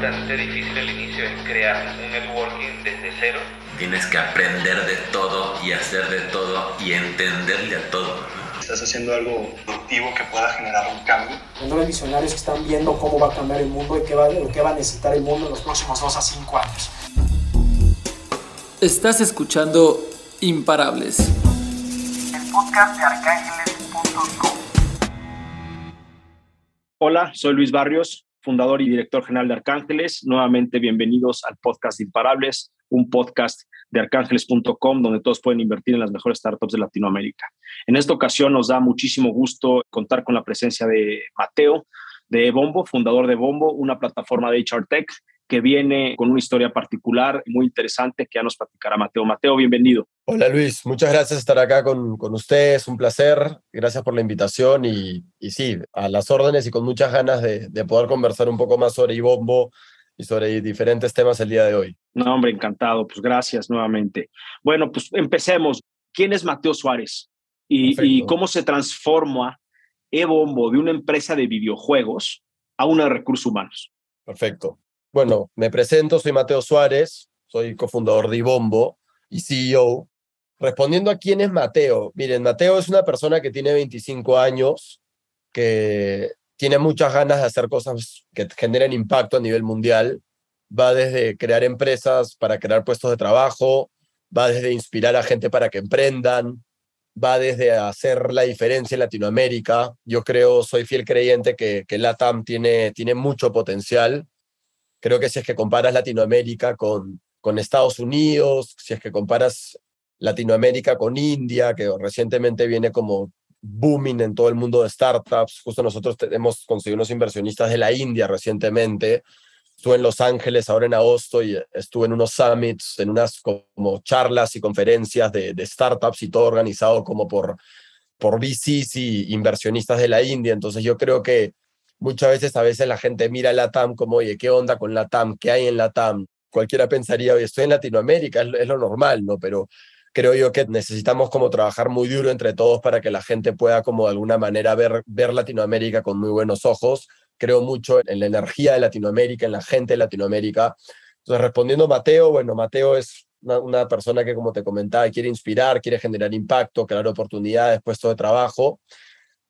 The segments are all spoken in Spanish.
bastante difícil al inicio, es crear un networking desde cero. Tienes que aprender de todo y hacer de todo y entenderle a todo. Estás haciendo algo productivo que pueda generar un cambio. Los visionarios que están viendo cómo va a cambiar el mundo y qué va, qué va a necesitar el mundo en los próximos 2 a 5 años. Estás escuchando Imparables. El podcast de arcángeles.com. Hola, soy Luis Barrios, fundador y director general de Arcángeles. Nuevamente, bienvenidos al podcast de Imparables, un podcast de arcángeles.com donde todos pueden invertir en las mejores startups de Latinoamérica. En esta ocasión nos da muchísimo gusto contar con la presencia de Mateo de Bombo, fundador de Bombo, una plataforma de HR Tech que viene con una historia particular muy interesante que ya nos platicará Mateo. Mateo, bienvenido. Hola Luis, muchas gracias por estar acá con, con ustedes, un placer, gracias por la invitación y, y sí, a las órdenes y con muchas ganas de, de poder conversar un poco más sobre Ibombo y sobre diferentes temas el día de hoy. No, hombre, encantado, pues gracias nuevamente. Bueno, pues empecemos. ¿Quién es Mateo Suárez? Y, y cómo se transforma eBombo de una empresa de videojuegos a una de recursos humanos. Perfecto. Bueno, me presento, soy Mateo Suárez, soy cofundador de Ibombo y CEO. Respondiendo a quién es Mateo, miren, Mateo es una persona que tiene 25 años, que tiene muchas ganas de hacer cosas que generen impacto a nivel mundial. Va desde crear empresas para crear puestos de trabajo, va desde inspirar a gente para que emprendan, va desde hacer la diferencia en Latinoamérica. Yo creo, soy fiel creyente que, que LATAM tiene, tiene mucho potencial. Creo que si es que comparas Latinoamérica con, con Estados Unidos, si es que comparas Latinoamérica con India, que recientemente viene como booming en todo el mundo de startups. Justo nosotros hemos conseguido unos inversionistas de la India recientemente. Estuve en Los Ángeles ahora en agosto y estuve en unos summits, en unas como charlas y conferencias de, de startups y todo organizado como por, por VCs y inversionistas de la India. Entonces yo creo que muchas veces a veces la gente mira la TAM como, oye, ¿qué onda con la TAM? ¿Qué hay en la TAM? Cualquiera pensaría, oye, estoy en Latinoamérica, es, lo normal, ¿no? Pero creo yo que necesitamos como trabajar muy duro entre todos para que la gente pueda como de alguna manera ver, ver Latinoamérica con muy buenos ojos. Creo mucho en la energía de Latinoamérica, en la gente de Latinoamérica. Entonces, respondiendo a Mateo, bueno, Mateo es una, una, persona que, como te comentaba, quiere inspirar, quiere generar impacto, crear oportunidades, puestos de trabajo.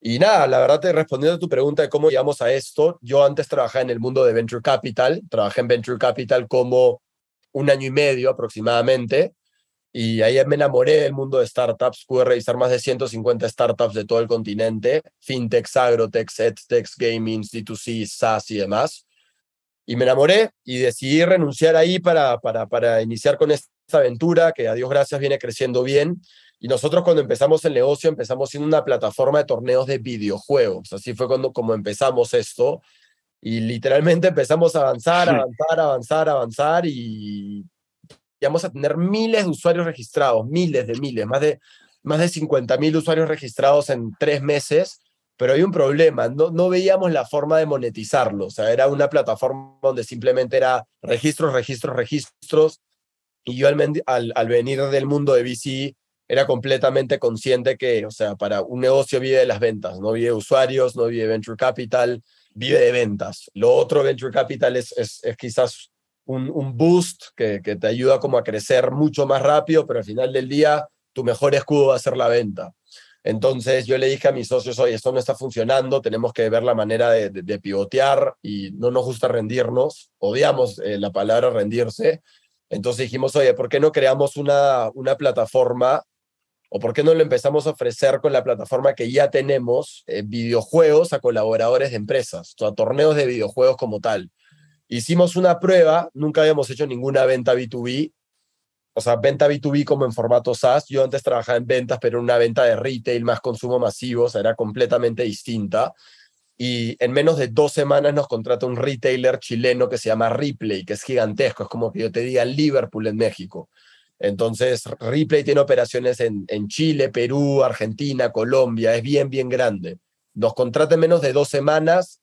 Y nada, la verdad, te respondiendo a tu pregunta de cómo llegamos a esto, yo antes trabajaba en el mundo de Venture Capital, trabajé en Venture Capital como un año y medio aproximadamente, y ahí me enamoré del mundo de startups. Pude revisar más de 150 startups de todo el continente, fintechs, agrotechs, edtechs, gaming, D2C, SaaS y demás. Y me enamoré y decidí renunciar ahí para, para, para iniciar con esta aventura que a Dios gracias viene creciendo bien. Y nosotros cuando empezamos el negocio empezamos siendo una plataforma de torneos de videojuegos. Así fue cuando como empezamos esto. Y literalmente empezamos a avanzar, avanzar, avanzar, avanzar y vamos a tener miles de usuarios registrados, miles de miles, más de, más de 50 mil usuarios registrados en tres meses, pero hay un problema, no, no veíamos la forma de monetizarlo, o sea, era una plataforma donde simplemente era registros, registros, registros, y yo al, al, al venir del mundo de VC era completamente consciente que, o sea, para un negocio vive de las ventas, no vive de usuarios, no vive de venture capital, vive de ventas. Lo otro, venture capital, es, es, es quizás un, un boost que, que, te ayuda como a crecer mucho más rápido, pero al final del día tu mejor escudo va a ser la venta. Entonces yo le dije a mis socios, oye, esto no está funcionando, tenemos que ver la manera de, de, de pivotear y no nos gusta rendirnos, odiamos eh, la palabra rendirse. Entonces dijimos, oye, ¿por qué no creamos una, una plataforma o por qué no lo empezamos a ofrecer con la plataforma que ya tenemos, eh, videojuegos a colaboradores de empresas, o sea, torneos de videojuegos como tal? Hicimos una prueba, nunca habíamos hecho ninguna venta B2B, o sea, venta B2B como en formato SaaS. Yo antes trabajaba en ventas, pero una venta de retail más consumo masivo, o sea, era completamente distinta. Y en menos de dos semanas nos contrata un retailer chileno que se llama Ripley, que es gigantesco, es como que yo te diga Liverpool en México. Entonces, Ripley tiene operaciones en, en Chile, Perú, Argentina, Colombia, es bien, bien grande. Nos contrata en menos de dos semanas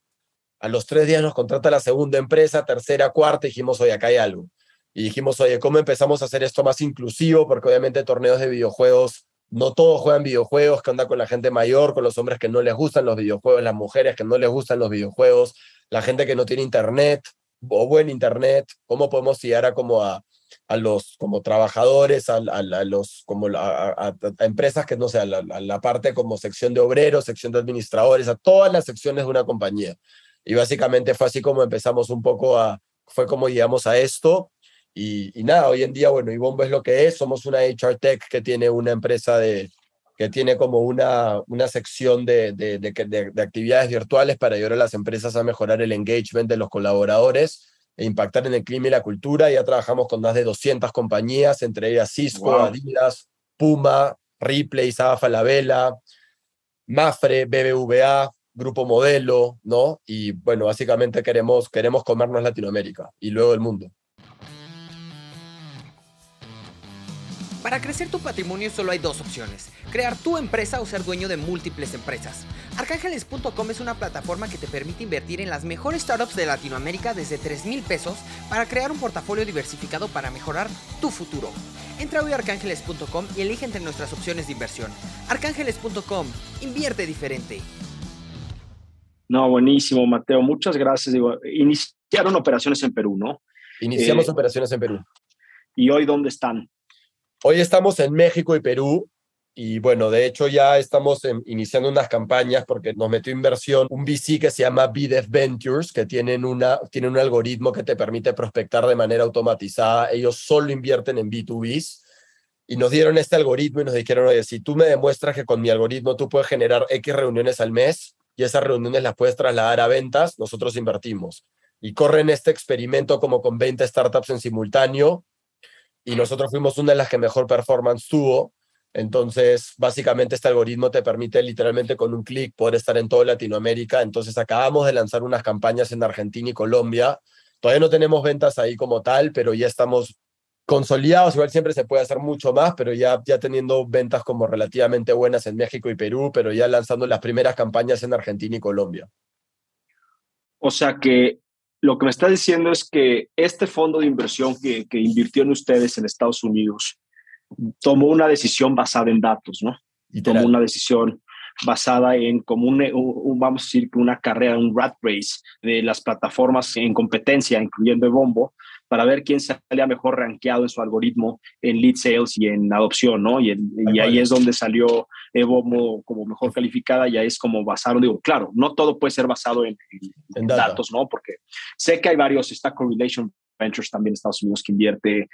a los tres días nos contrata la segunda empresa, tercera, cuarta, y dijimos, oye, acá hay algo. Y dijimos, oye, ¿cómo empezamos a hacer esto más inclusivo? Porque obviamente torneos de videojuegos, no todos juegan videojuegos, ¿qué onda con la gente mayor, con los hombres que no les gustan los videojuegos, las mujeres que no les gustan los videojuegos, la gente que no tiene internet? o buen internet, cómo podemos llegar a como a, a los como trabajadores, a, los como a, empresas que no sé, a la, la parte como sección de obreros, sección de administradores, a todas las secciones de una compañía. Y básicamente fue así como empezamos un poco a, fue como llegamos a esto. Y, y nada, hoy en día, bueno, Ibombo es lo que es, somos una HR Tech que tiene una empresa de, que tiene como una, una sección de, de, de, de, actividades virtuales para ayudar a las empresas a mejorar el engagement de los colaboradores e impactar en el clima y la cultura. Ya trabajamos con más de 200 compañías, entre ellas Cisco, wow. Adidas, Puma, Ripley, Saba Falabella, Mafre, BBVA, Grupo Modelo, ¿no? Y bueno, básicamente queremos, queremos comernos Latinoamérica y luego el mundo. Para crecer tu patrimonio solo hay dos opciones, crear tu empresa o ser dueño de múltiples empresas. Arcángeles.com es una plataforma que te permite invertir en las mejores startups de Latinoamérica desde 3 mil pesos para crear un portafolio diversificado para mejorar tu futuro. Entra hoy a arcángeles.com y elige entre nuestras opciones de inversión. Arcángeles.com, invierte diferente. No, buenísimo, Mateo. Muchas gracias. Digo, iniciaron operaciones en Perú, ¿no? Iniciamos eh, operaciones en Perú. ¿Y hoy dónde están? Hoy estamos en México y Perú. Y bueno, de hecho ya estamos en, iniciando unas campañas porque nos metió inversión un VC que se llama BDF Ventures, que tienen, una, tienen un algoritmo que te permite prospectar de manera automatizada. Ellos solo invierten en B2Bs y nos dieron este algoritmo y nos dijeron, oye, si tú me demuestras que con mi algoritmo tú puedes generar X reuniones al mes y esas reuniones las puedes trasladar a ventas, nosotros invertimos. Y corren este experimento como con 20 startups en simultáneo y nosotros fuimos una de las que mejor performance tuvo. Entonces, básicamente este algoritmo te permite literalmente con un clic poder estar en toda Latinoamérica. Entonces, acabamos de lanzar unas campañas en Argentina y Colombia. Todavía no tenemos ventas ahí como tal, pero ya estamos consolidados. Igual siempre se puede hacer mucho más, pero ya, ya teniendo ventas como relativamente buenas en México y Perú, pero ya lanzando las primeras campañas en Argentina y Colombia. O sea que lo que me está diciendo es que este fondo de inversión que, que, invirtió en ustedes en Estados Unidos tomó una decisión basada en datos, ¿no? Y tomó una decisión basada en como un, un, vamos a decir, una carrera, un rat race de las plataformas en competencia, incluyendo Bombo, para ver quién salía mejor rankeado en su algoritmo en lead sales y en adopción, ¿no? Y, en, y ahí es donde salió Evomo como mejor calificada, ya es como basado, digo, claro, no todo puede ser basado en, en, en datos, ¿no? Porque sé que hay varios, está Correlation Ventures también Estados Unidos que invierte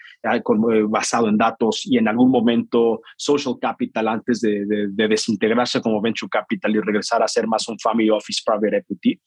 basado en datos y en algún momento Social Capital antes de, de, de, desintegrarse como Venture Capital y regresar a ser más un Family Office Private Equity.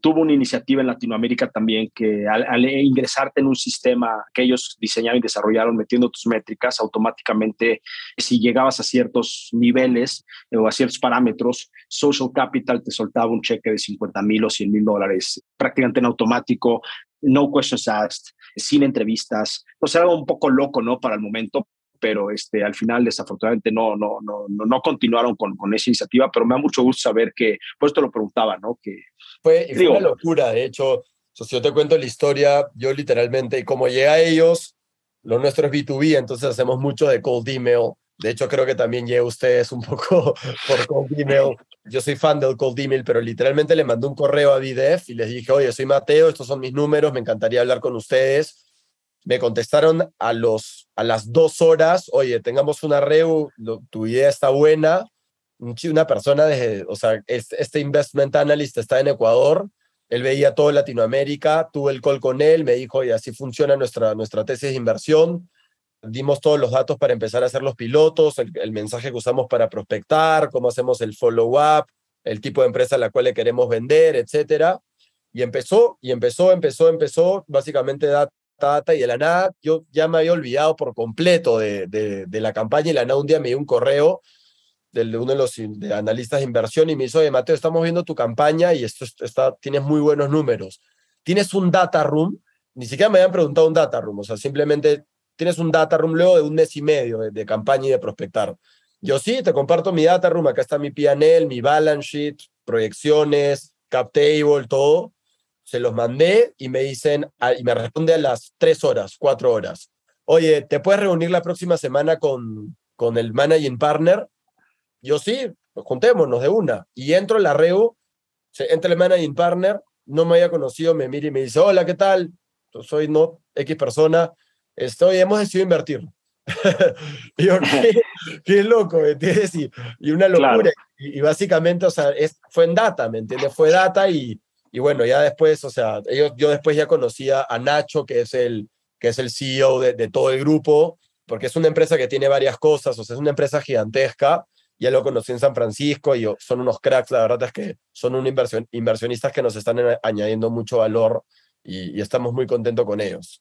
Tuvo una iniciativa en Latinoamérica también que al, al ingresarte en un sistema que ellos diseñaron y desarrollaron metiendo tus métricas automáticamente, si llegabas a ciertos niveles o a ciertos parámetros, Social Capital te soltaba un cheque de 50 mil o 100 mil dólares prácticamente en automático no questions asked, sin entrevistas. Pues era algo un poco loco, ¿no? Para el momento, pero este, al final desafortunadamente no, no, no, no, no continuaron con, con, esa iniciativa, pero me da mucho gusto saber que, pues te lo preguntaba, ¿no? Que, fue, fue una locura, de hecho, si yo te cuento la historia, yo literalmente, y como llega a ellos, lo nuestro es B2B, entonces hacemos mucho de cold email, de hecho, creo que también llega ustedes un poco por cold email. Yo soy fan del cold email, pero literalmente le mandé un correo a BDF y les dije, oye, soy Mateo, estos son mis números, me encantaría hablar con ustedes. Me contestaron a, los, a las dos horas, oye, tengamos una reu, tu idea está buena. Una persona, de, o sea, este investment analyst está en Ecuador, él veía todo Latinoamérica, tuve el call con él, me dijo, oye, así funciona nuestra, nuestra tesis de inversión dimos todos los datos para empezar a hacer los pilotos, el, el, mensaje que usamos para prospectar, cómo hacemos el follow-up, el tipo de empresa a la cual le queremos vender, etcétera. Y empezó, y empezó, empezó, empezó, básicamente data, data, y de la nada yo ya me había olvidado por completo de, de, de la campaña, y la nada un día me dio un correo de uno de los de analistas de inversión y me dijo, oye, Mateo, estamos viendo tu campaña y esto está, tienes muy buenos números. ¿Tienes un data room? Ni siquiera me habían preguntado un data room, o sea, simplemente tienes un data room luego de un mes y medio de, de, campaña y de prospectar. Yo sí, te comparto mi data room, acá está mi PNL, mi balance sheet, proyecciones, cap table, todo. Se los mandé y me dicen, y me responde a las tres horas, cuatro horas. Oye, ¿te puedes reunir la próxima semana con, con el managing partner? Yo sí, pues juntémonos de una. Y entro en la REU, entra el managing partner, no me había conocido, me mira y me dice, hola, ¿qué tal? Soy no X persona, estoy, hemos decidido invertir. y yo, ¿qué, qué loco, ¿me entiendes? Y, y una locura. Claro. Y, y básicamente, o sea, es, fue en data, ¿me entiendes? Fue data y, y bueno, ya después, o sea, ellos, yo después ya conocía a Nacho, que es el, que es el CEO de, de todo el grupo, porque es una empresa que tiene varias cosas, o sea, es una empresa gigantesca. Ya lo conocí en San Francisco y son unos cracks, la verdad es que son un inversión, inversionistas que nos están en- añadiendo mucho valor y, y estamos muy contentos con ellos.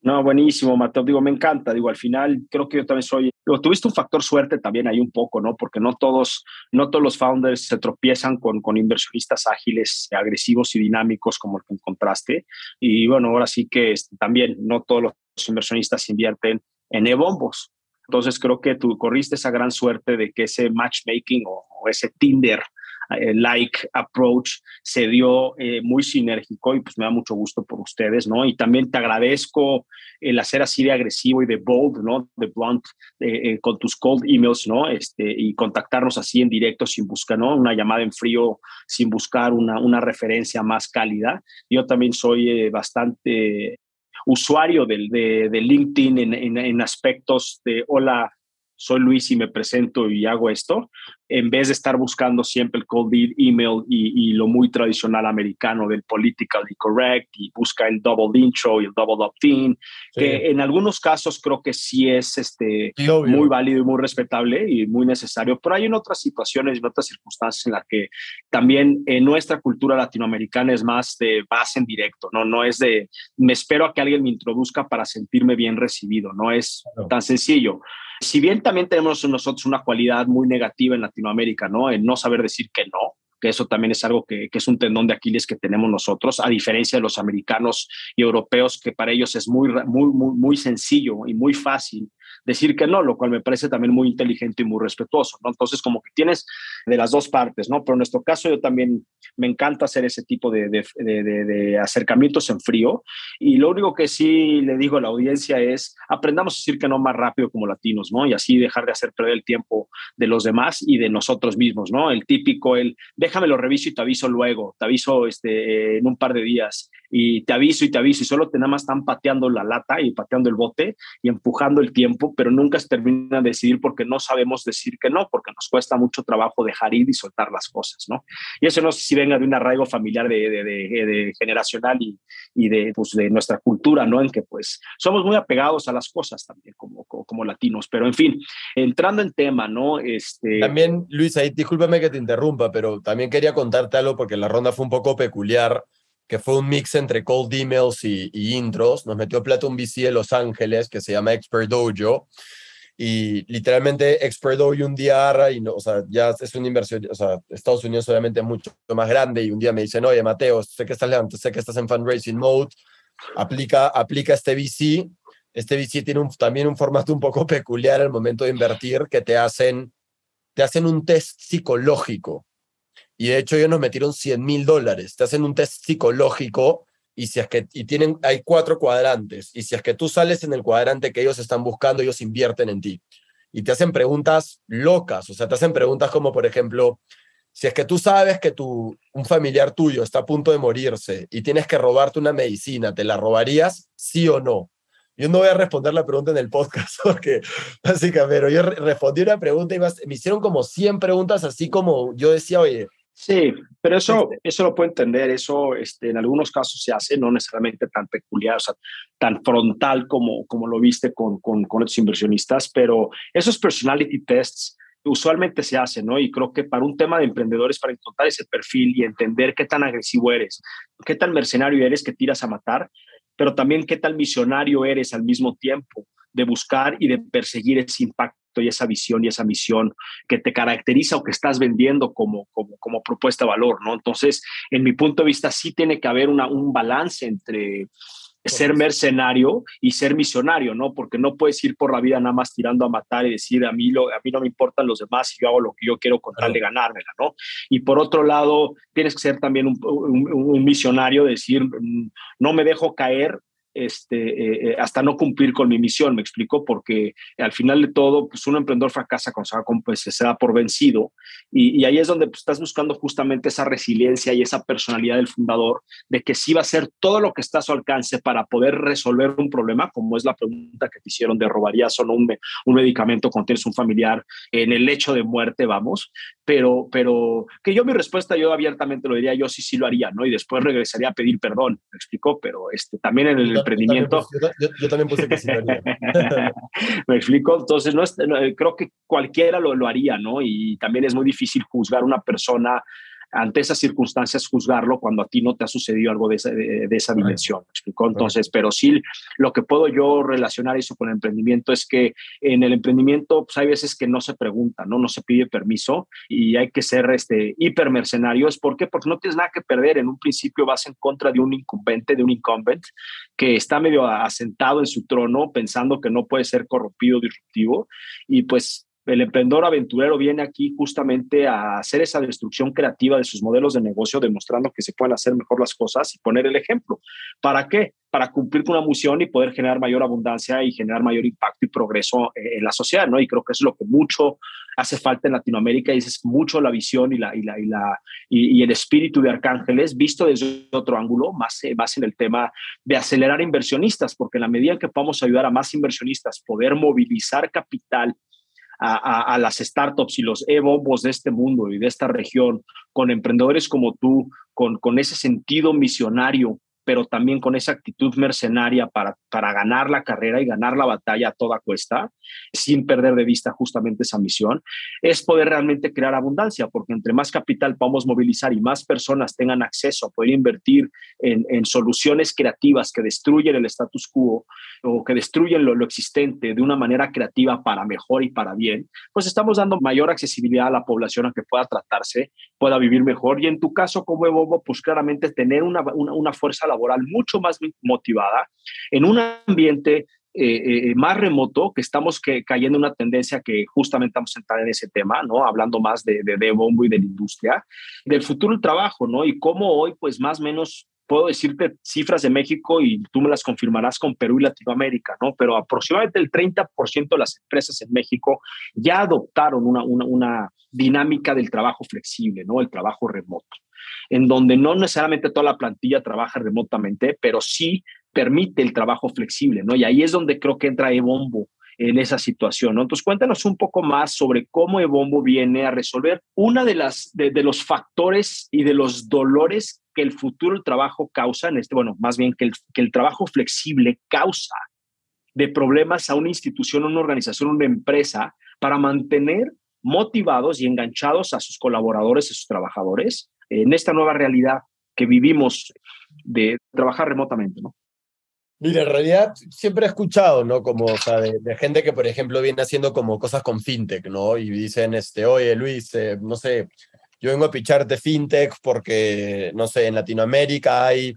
No, buenísimo, Mateo. Digo, me encanta. Digo, al final creo que yo también soy. Digo, tuviste un factor suerte también ahí un poco, ¿no? Porque no todos, no todos los founders se tropiezan con, con inversionistas ágiles, agresivos y dinámicos como el que encontraste. Y bueno, ahora sí que este, también no todos los inversionistas invierten en e-bombos. Entonces creo que tú corriste esa gran suerte de que ese matchmaking o, ese Tinder like approach se dio eh, muy sinérgico y pues me da mucho gusto por ustedes, ¿no? Y también te agradezco el hacer así de agresivo y de bold, ¿no? De blunt eh, eh, con tus cold emails, ¿no? Este, y contactarnos así en directo sin buscar, ¿no? Una llamada en frío sin buscar una, una referencia más cálida. Yo también soy eh, bastante usuario del, de, de LinkedIn en, en, en aspectos de hola, soy Luis y me presento y hago esto, en vez de estar buscando siempre el cold lead email y, y, lo muy tradicional americano del politically correct y busca el double intro y el double opt-in, sí. que en algunos casos creo que sí es este, sí, muy válido y muy respetable y muy necesario, pero hay en otras situaciones y en otras circunstancias en las que también en nuestra cultura latinoamericana es más de base en directo, ¿no? No es de me espero a que alguien me introduzca para sentirme bien recibido, no es claro. tan sencillo. Si bien también tenemos nosotros una cualidad muy negativa en Latinoamérica, ¿no? El no saber decir que no, que eso también es algo que, que, es un tendón de Aquiles que tenemos nosotros, a diferencia de los americanos y europeos, que para ellos es muy, muy, muy, muy sencillo y muy fácil decir que no, lo cual me parece también muy inteligente y muy respetuoso, ¿no? Entonces, como que tienes de las dos partes, ¿no? Pero en nuestro caso yo también me encanta hacer ese tipo de, de, de, acercamientos en frío y lo único que sí le digo a la audiencia es aprendamos a decir que no más rápido como latinos, ¿no? Y así dejar de hacer perder el tiempo de los demás y de nosotros mismos, ¿no? El típico, el déjame lo reviso y te aviso luego, te aviso este, en un par de días y te aviso y te aviso y solo te nada más están pateando la lata y pateando el bote y empujando el tiempo, pero nunca se termina de decidir porque no sabemos decir que no, porque nos cuesta mucho trabajo dejar ir y soltar las cosas, ¿no? Y eso no sé si venga de un arraigo familiar de, de, de, de generacional y, y de, pues, de nuestra cultura, ¿no? En que pues somos muy apegados a las cosas también como, como, como latinos, pero en fin, entrando en tema, ¿no? Este... También, Luis, ahí discúlpame que te interrumpa, pero también quería contarte algo porque la ronda fue un poco peculiar que fue un mix entre cold emails y, y, intros. Nos metió plata un VC de Los Ángeles que se llama Expert Dojo. Y literalmente Expert Dojo un día agarra y no, o sea, ya es una inversión, o sea, Estados Unidos obviamente es mucho más grande y un día me dicen, oye, Mateo, sé que estás levantando, sé que estás en fundraising mode, aplica, aplica este VC. Este VC tiene un, también un formato un poco peculiar al momento de invertir que te hacen, te hacen un test psicológico y de hecho ellos nos metieron 100 mil dólares. Te hacen un test psicológico y si es que y tienen, hay cuatro cuadrantes. Y si es que tú sales en el cuadrante que ellos están buscando, ellos invierten en ti. Y te hacen preguntas locas. O sea, te hacen preguntas como, por ejemplo, si es que tú sabes que tu, un familiar tuyo está a punto de morirse y tienes que robarte una medicina, ¿te la robarías? ¿Sí o no? Yo no voy a responder la pregunta en el podcast porque básicamente, pero yo respondí una pregunta y me hicieron como 100 preguntas así como yo decía, oye, Sí, pero eso, eso lo puedo entender, eso este, en algunos casos se hace, no necesariamente tan peculiar, o sea, tan frontal como, como lo viste con, con, con los inversionistas, pero esos personality tests usualmente se hacen, ¿no? Y creo que para un tema de emprendedores, para encontrar ese perfil y entender qué tan agresivo eres, qué tan mercenario eres que tiras a matar, pero también qué tan visionario eres al mismo tiempo de buscar y de perseguir ese impacto y esa visión y esa misión que te caracteriza o que estás vendiendo como, como, como propuesta de valor, ¿no? Entonces, en mi punto de vista, sí tiene que haber una, un balance entre ser mercenario y ser misionario, ¿no? Porque no puedes ir por la vida nada más tirando a matar y decir a mí, lo, a mí no me importan los demás y yo hago lo que yo quiero con tal de ganármela, ¿no? Y por otro lado, tienes que ser también un, un, un misionario, decir, no me dejo caer este, eh, hasta no cumplir con mi misión, me explico, porque al final de todo, pues un emprendedor fracasa cuando se, da, pues, se da por vencido. Y, y ahí es donde pues, estás buscando justamente esa resiliencia y esa personalidad del fundador de que sí va a hacer todo lo que está a su alcance para poder resolver un problema, como es la pregunta que te hicieron de robarías o un, un medicamento cuando tienes un familiar en el lecho de muerte, vamos, pero, pero que yo mi respuesta, yo abiertamente lo diría, yo sí, sí lo haría, ¿no? Y después regresaría a pedir perdón, me explicó, pero este, también en el Yo- emprendimiento... Yo también puse, yo, yo también puse que sí lo haría. me explico, entonces no es- no, creo que cualquiera lo, lo haría, ¿no? Y también es muy difícil juzgar a una persona ante esas circunstancias, juzgarlo cuando a ti no te ha sucedido algo de esa, de, de esa dimensión, ¿me explico? Entonces, pero sí, lo que puedo yo relacionar eso con el emprendimiento es que en el emprendimiento pues, hay veces que no se pregunta, ¿no? No se pide permiso y hay que ser este, hipermercenarios. ¿Por qué? Porque no tienes nada que perder. En un principio vas en contra de un incumbente, de un incumbent, que está medio asentado en su trono pensando que no puede ser corrompido, disruptivo, y pues el emprendedor aventurero viene aquí justamente a hacer esa destrucción creativa de sus modelos de negocio, demostrando que se pueden hacer mejor las cosas y poner el ejemplo. ¿Para qué? Para cumplir con una misión y poder generar mayor abundancia y generar mayor impacto y progreso en la sociedad, ¿no? Y creo que es lo que mucho hace falta en Latinoamérica y es mucho la visión y, la, y, la, y el espíritu de Arcángeles visto desde otro ángulo, más, eh, más en el tema de acelerar inversionistas, porque en la medida en que podamos ayudar a más inversionistas, poder movilizar capital a, las startups y los e-bombos de este mundo y de esta región, con emprendedores como tú, con, con ese sentido misionario, pero también con esa actitud mercenaria para, para ganar la carrera y ganar la batalla a toda cuesta, sin perder de vista justamente esa misión, es poder realmente crear abundancia, porque entre más capital podamos movilizar y más personas tengan acceso a poder invertir en, en soluciones creativas que destruyen el status quo o que destruyen lo, lo, existente de una manera creativa para mejor y para bien, pues estamos dando mayor accesibilidad a la población a que pueda tratarse, pueda vivir mejor. Y en tu caso, como Evobo, pues claramente tener una, una, una fuerza laboral mucho más motivada en un ambiente eh, eh, más remoto, que estamos que, cayendo en una tendencia que justamente vamos a entrar en ese tema, ¿no? Hablando más de, de, de bombo y de la industria, del futuro del trabajo, ¿no? Y cómo hoy, pues más o menos puedo decirte cifras de México y tú me las confirmarás con Perú y Latinoamérica, ¿no? Pero aproximadamente el 30% de las empresas en México ya adoptaron una, una, dinámica del trabajo flexible, ¿no? El trabajo remoto, en donde no necesariamente toda la plantilla trabaja remotamente, pero sí permite el trabajo flexible, ¿no? Y ahí es donde creo que entra Ebombo en esa situación, ¿no? Entonces cuéntanos un poco más sobre cómo Ebombo viene a resolver una de las de, los factores y de los dolores que el futuro del trabajo causa, en este, bueno, más bien que el, que el trabajo flexible causa de problemas a una institución, una organización, una empresa para mantener motivados y enganchados a sus colaboradores, a sus trabajadores, en esta nueva realidad que vivimos de trabajar remotamente, ¿no? Mira, en realidad siempre he escuchado, ¿no? Como, o sea, de, de, gente que, por ejemplo, viene haciendo como cosas con fintech, ¿no? Y dicen, este, oye, Luis, eh, no sé, yo vengo a picharte fintech porque, no sé, en Latinoamérica hay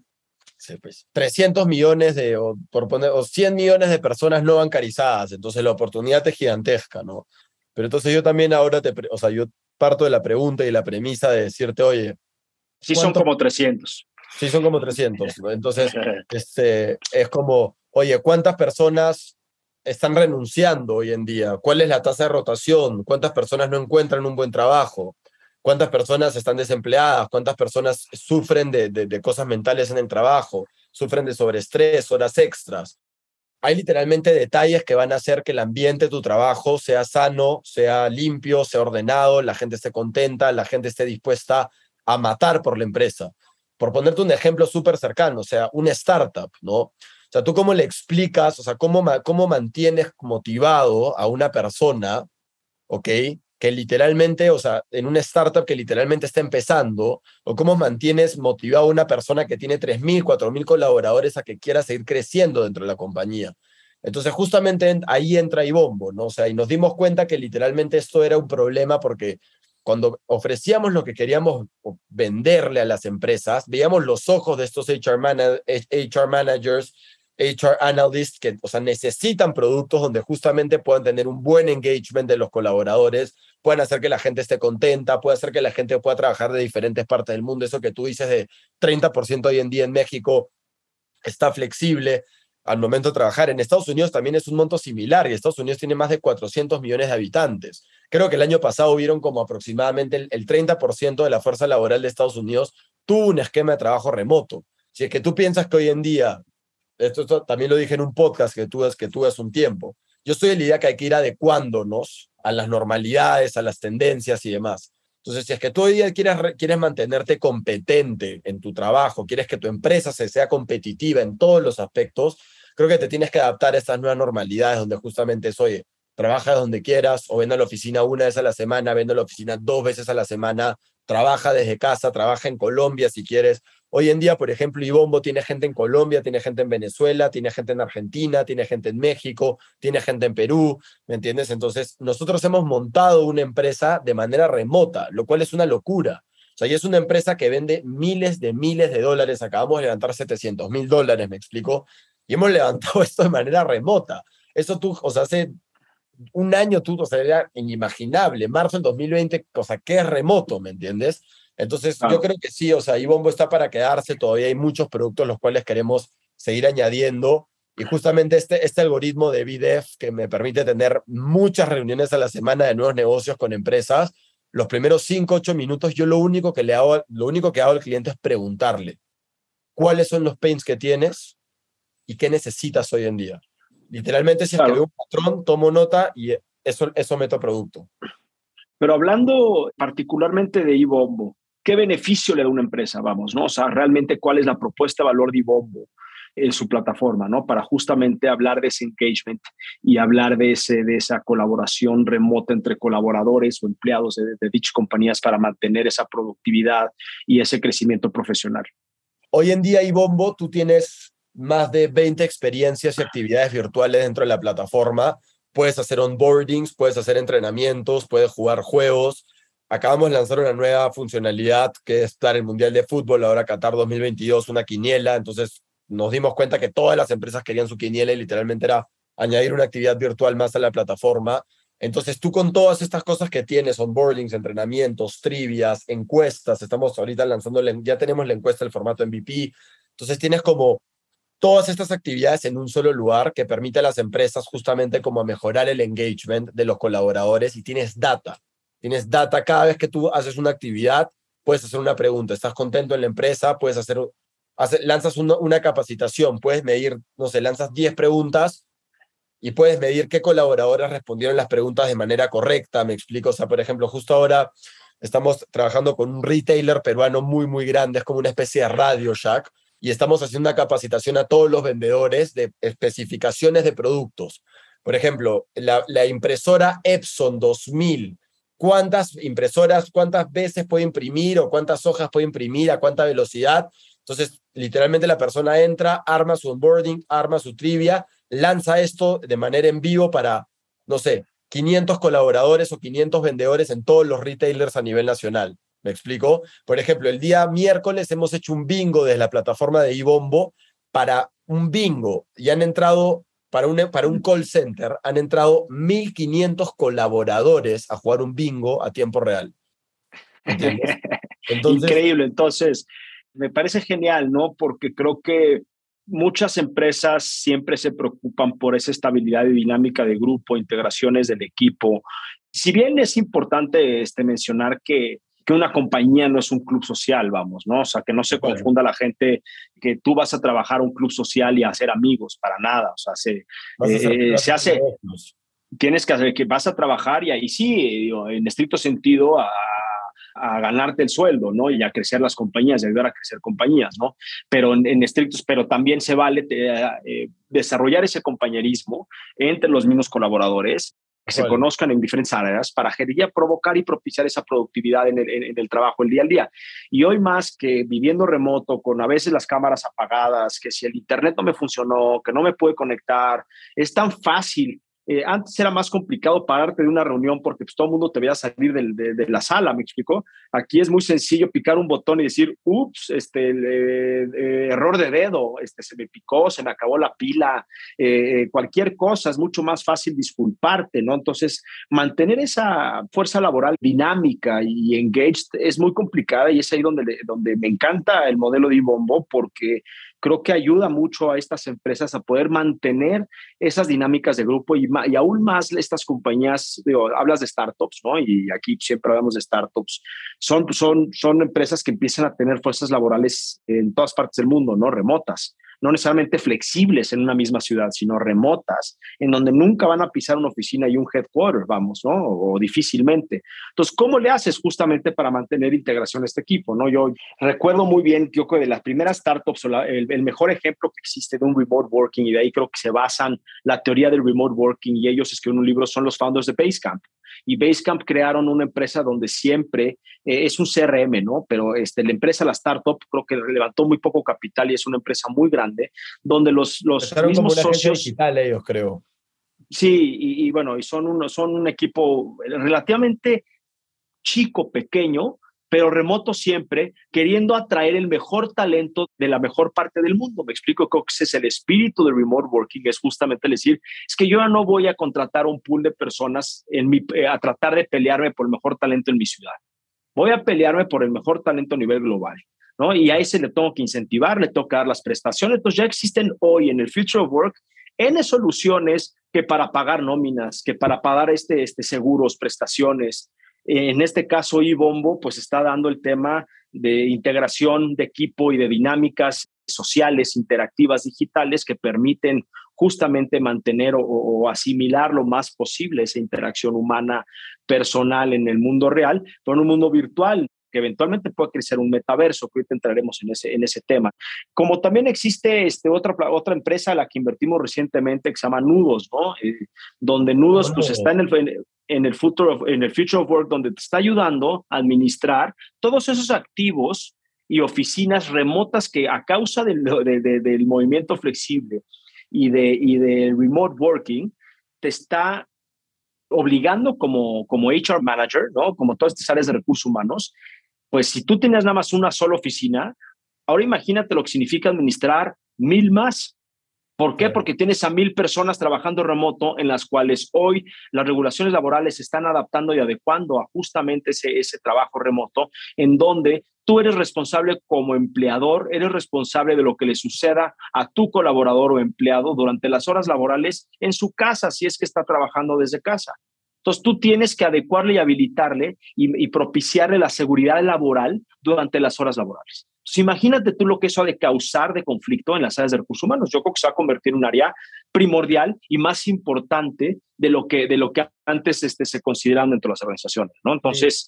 pues, 300 millones de, o, por poner, o 100 millones de personas no bancarizadas, entonces la oportunidad es gigantesca, ¿no? Pero entonces yo también ahora te, o sea, yo parto de la pregunta y la premisa de decirte, oye. Sí, son como 300. Sí, son como 300. ¿no? Entonces, este, es como, oye, ¿cuántas personas están renunciando hoy en día? ¿Cuál es la tasa de rotación? ¿Cuántas personas no encuentran un buen trabajo? ¿Cuántas personas están desempleadas? ¿Cuántas personas sufren de, de, de cosas mentales en el trabajo? ¿Sufren de sobreestrés, horas extras? Hay literalmente detalles que van a hacer que el ambiente de tu trabajo sea sano, sea limpio, sea ordenado, la gente esté contenta, la gente esté dispuesta a matar por la empresa. Por ponerte un ejemplo súper cercano, o sea, una startup, ¿no? O sea, tú cómo le explicas, o sea, cómo, cómo mantienes motivado a una persona, ¿ok? Que literalmente, o sea, en una startup que literalmente está empezando, o cómo mantienes motivado a una persona que tiene 3.000, 4.000 colaboradores a que quiera seguir creciendo dentro de la compañía. Entonces, justamente ahí entra Ibombo, ¿no? O sea, y nos dimos cuenta que literalmente esto era un problema porque cuando ofrecíamos lo que queríamos venderle a las empresas, veíamos los ojos de estos HR, man HR managers, HR analysts, que o sea, necesitan productos donde justamente puedan tener un buen engagement de los colaboradores, puedan hacer que la gente esté contenta, puede hacer que la gente pueda trabajar de diferentes partes del mundo. Eso que tú dices de 30% hoy en día en México está flexible. Al momento de trabajar. En Estados Unidos también es un monto similar y Estados Unidos tiene más de 400 millones de habitantes. Creo que el año pasado hubieron como aproximadamente el, el 30% de la fuerza laboral de Estados Unidos tuvo un esquema de trabajo remoto. Si es que tú piensas que hoy en día, esto, también lo dije en un podcast que tú, que hace un tiempo, yo estoy de la idea que hay que ir adecuándonos a las normalidades, a las tendencias y demás. Entonces, si es que tú hoy día quieres, quieres mantenerte competente en tu trabajo, quieres que tu empresa se sea competitiva en todos los aspectos, creo que te tienes que adaptar a estas nuevas normalidades donde justamente es, oye, trabaja donde quieras o ven a la oficina una vez a la semana, ven a la oficina dos veces a la semana, trabaja desde casa, trabaja en Colombia si quieres. Hoy en día, por ejemplo, Ibombo tiene gente en Colombia, tiene gente en Venezuela, tiene gente en Argentina, tiene gente en México, tiene gente en Perú, ¿me entiendes? Entonces, nosotros hemos montado una empresa de manera remota, lo cual es una locura. O sea, y es una empresa que vende miles de miles de dólares. Acabamos de levantar 700 mil dólares, me explico. Y hemos levantado esto de manera remota. Eso tú, o sea, hace un año tú, o sea, era inimaginable. Marzo del 2020, o sea, que es remoto, ¿me entiendes? Entonces, Claro. yo creo que sí, o sea, Ibombo está para quedarse. Todavía hay muchos productos los cuales queremos seguir añadiendo. Y justamente este, este algoritmo de BDF que me permite tener muchas reuniones a la semana de nuevos negocios con empresas, los primeros 5, 8 minutos, yo lo único que le hago, lo único que hago al cliente es preguntarle cuáles son los pains que tienes y qué necesitas hoy en día. Literalmente, si es que Claro. veo un patrón, tomo nota y eso, eso meto producto. Pero hablando particularmente de Ibombo, ¿qué beneficio le da una empresa? Vamos, ¿no? O sea, realmente cuál es la propuesta de valor de Ibombo en su plataforma, ¿no? Para justamente hablar de ese engagement y hablar de, ese, de esa colaboración remota entre colaboradores o empleados de, de dichas compañías para mantener esa productividad y ese crecimiento profesional. Hoy en día, Ibombo, tú tienes más de 20 experiencias y actividades virtuales dentro de la plataforma. Puedes hacer onboardings, puedes hacer entrenamientos, puedes jugar juegos. Acabamos de lanzar una nueva funcionalidad que es en el Mundial de Fútbol, ahora Qatar 2022, una quiniela. Entonces nos dimos cuenta que todas las empresas querían su quiniela y literalmente era añadir una actividad virtual más a la plataforma. Entonces tú con todas estas cosas que tienes, onboardings, entrenamientos, trivias, encuestas, estamos ahorita lanzando, la- ya tenemos la encuesta del formato MVP, entonces tienes como todas estas actividades en un solo lugar que permite a las empresas justamente como mejorar el engagement de los colaboradores y tienes data. Tienes data cada vez que tú haces una actividad, puedes hacer una pregunta, ¿estás contento en la empresa? Puedes hacer, hace- lanzas una, capacitación, puedes medir, no sé, lanzas 10 preguntas y puedes medir qué colaboradores respondieron las preguntas de manera correcta, me explico, o sea, por ejemplo, justo ahora estamos trabajando con un retailer peruano muy, muy grande, es como una especie de Radio Shack, y estamos haciendo una capacitación a todos los vendedores de especificaciones de productos. Por ejemplo, la, la impresora Epson 2000, ¿cuántas impresoras, cuántas veces puede imprimir o cuántas hojas puede imprimir, a cuánta velocidad? Entonces, literalmente la persona entra, arma su onboarding, arma su trivia, lanza esto de manera en vivo para, no sé, 500 colaboradores o 500 vendedores en todos los retailers a nivel nacional. ¿Me explico? Por ejemplo, el día miércoles hemos hecho un bingo desde la plataforma de Ibombo para un bingo y han entrado para un, para un call center, han entrado 1.500 colaboradores a jugar un bingo a tiempo real. ¿Entiendes? Entonces, Increíble. Entonces, me parece genial, ¿no? Porque creo que muchas empresas siempre se preocupan por esa estabilidad y dinámica de grupo, integraciones del equipo. Si bien es importante este, mencionar que, que una compañía no es un club social, vamos, ¿no? O sea, que no se confunda la gente que tú vas a trabajar a un club social y a hacer amigos, para nada. O sea, se, eh, a se hace- tienes que hacer que vas a trabajar y ahí sí, en estricto sentido, a, a ganarte el sueldo, ¿no? Y a crecer las compañías, y ayudar a crecer compañías, ¿no? Pero en, en estrictos, pero también se vale eh, eh, desarrollar ese compañerismo entre los mismos colaboradores que se conozcan en diferentes áreas para ya provocar y propiciar esa productividad en el, en- en el trabajo, el día al día. Y hoy más que viviendo remoto, con a veces las cámaras apagadas, que si el internet no me funcionó, que no me puede conectar, es tan fácil eh, antes era más complicado pararte de una reunión porque pues, todo el mundo te veía salir de, la sala, ¿me explico? Aquí es muy sencillo picar un botón y decir, ups, este, eh, error de dedo, este, se me picó, se me acabó la pila, eh, cualquier cosa, es mucho más fácil disculparte, ¿no? Entonces, mantener esa fuerza laboral dinámica y engaged es muy complicada y es ahí donde, donde me encanta el modelo de Ibombo porque creo que ayuda mucho a estas empresas a poder mantener esas dinámicas de grupo y, aún más estas compañías, hablas de startups, ¿no? Y aquí siempre hablamos de startups, son, son, son empresas que empiezan a tener fuerzas laborales en todas partes del mundo, ¿no? Remotas no necesariamente flexibles en una misma ciudad, sino remotas, en donde nunca van a pisar una oficina y un headquarter, vamos, ¿no? O, difícilmente. Entonces, ¿cómo le haces justamente para mantener integración a este equipo, no? Yo recuerdo muy bien, yo creo que de las primeras startups, el, el, mejor ejemplo que existe de un remote working, y de ahí creo que se basan la teoría del remote working, y ellos escriben un libro, son los founders de Basecamp y Basecamp crearon una empresa donde siempre eh, es un CRM, ¿no? Pero este, la empresa, la startup, creo que levantó muy poco capital y es una empresa muy grande, donde los, los mismos socios... digital ellos, creo. Sí, y, y, bueno, y son un, son un equipo relativamente chico, pequeño, pero remoto siempre, queriendo atraer el mejor talento de la mejor parte del mundo. Me explico, creo que ese es el espíritu de remote working, es justamente decir, es que yo ya no voy a contratar un pool de personas en mi, eh, a tratar de pelearme por el mejor talento en mi ciudad. Voy a pelearme por el mejor talento a nivel global. ¿no? Y a ese le tengo que incentivar, le tengo que dar las prestaciones. Entonces ya existen hoy en el Future of Work N soluciones que para pagar nóminas, que para pagar este, este seguros, prestaciones, en este caso, iBombo pues está dando el tema de integración de equipo y de dinámicas sociales, interactivas, digitales que permiten justamente mantener o, asimilar lo más posible esa interacción humana personal en el mundo real, pero en un mundo virtual que eventualmente puede crecer un metaverso, que ahorita entraremos en ese, en ese tema. Como también existe este, otra, otra empresa a la que invertimos recientemente que se llama Nudos, ¿no? Eh, donde Nudos pues está en el, en el, futuro of, en el Future of Work, donde te está ayudando a administrar todos esos activos y oficinas remotas que a causa del, del movimiento flexible y de, y de remote working, te está obligando como, como HR manager, ¿no? Como todas estas áreas de recursos humanos, pues si tú tienes nada más una sola oficina, ahora imagínate lo que significa administrar mil más. ¿Por qué? Porque tienes a mil personas trabajando remoto en las cuales hoy las regulaciones laborales se están adaptando y adecuando a justamente ese, ese trabajo remoto, en donde tú eres responsable como empleador, eres responsable de lo que le suceda a tu colaborador o empleado durante las horas laborales en su casa, si es que está trabajando desde casa. Entonces tú tienes que adecuarle y habilitarle y, propiciarle la seguridad laboral durante las horas laborales. Entonces, imagínate tú lo que eso ha de causar de conflicto en las áreas de recursos humanos. Yo creo que se va a convertir en un área primordial y más importante de lo que, de lo que antes este, se consideraban dentro de las organizaciones. ¿no? Entonces,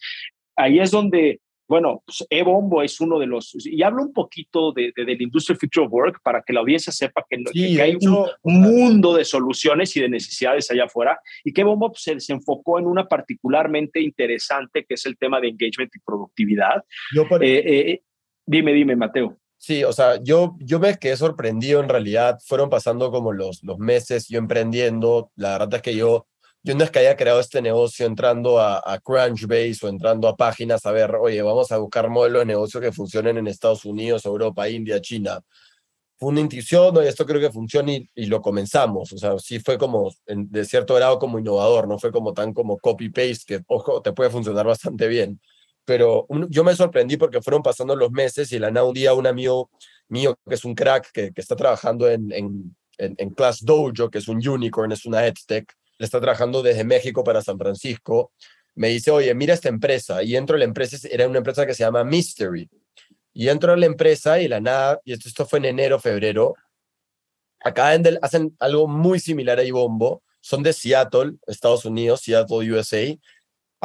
ahí es donde bueno, pues E-Bombo es uno de los, y hablo un poquito de, de, del Industrial Future of Work para que la audiencia sepa que, hay un, mundo de soluciones y de necesidades allá afuera, y que E-Bombo pues, se, se, enfocó en una particularmente interesante, que es el tema de engagement y productividad. Yo eh, eh, dime, dime, Mateo. Sí, o sea, yo, yo me quedé sorprendido en realidad, fueron pasando como los, los meses yo emprendiendo, la verdad es que yo yo no es que haya creado este negocio entrando a, a, Crunchbase o entrando a páginas a ver, oye, vamos a buscar modelos de negocio que funcionen en Estados Unidos, Europa, India, China. Fue una intuición, y esto creo que funciona y, y, lo comenzamos. O sea, sí fue como, en, de cierto grado, como innovador, no fue como tan como copy-paste, que, ojo, te puede funcionar bastante bien. Pero yo me sorprendí porque fueron pasando los meses y la nada un día un amigo mío, que es un crack, que, está trabajando en, en, en, en Class Dojo, que es un unicorn, es una EdTech, está trabajando desde México para San Francisco, me dice, oye, mira esta empresa. Y entro a la empresa, era una empresa que se llama Mystery. Y entro a la empresa y la nada, y esto, esto fue en enero, febrero, acá hacen algo muy similar a Ibombo, son de Seattle, Estados Unidos, Seattle, USA.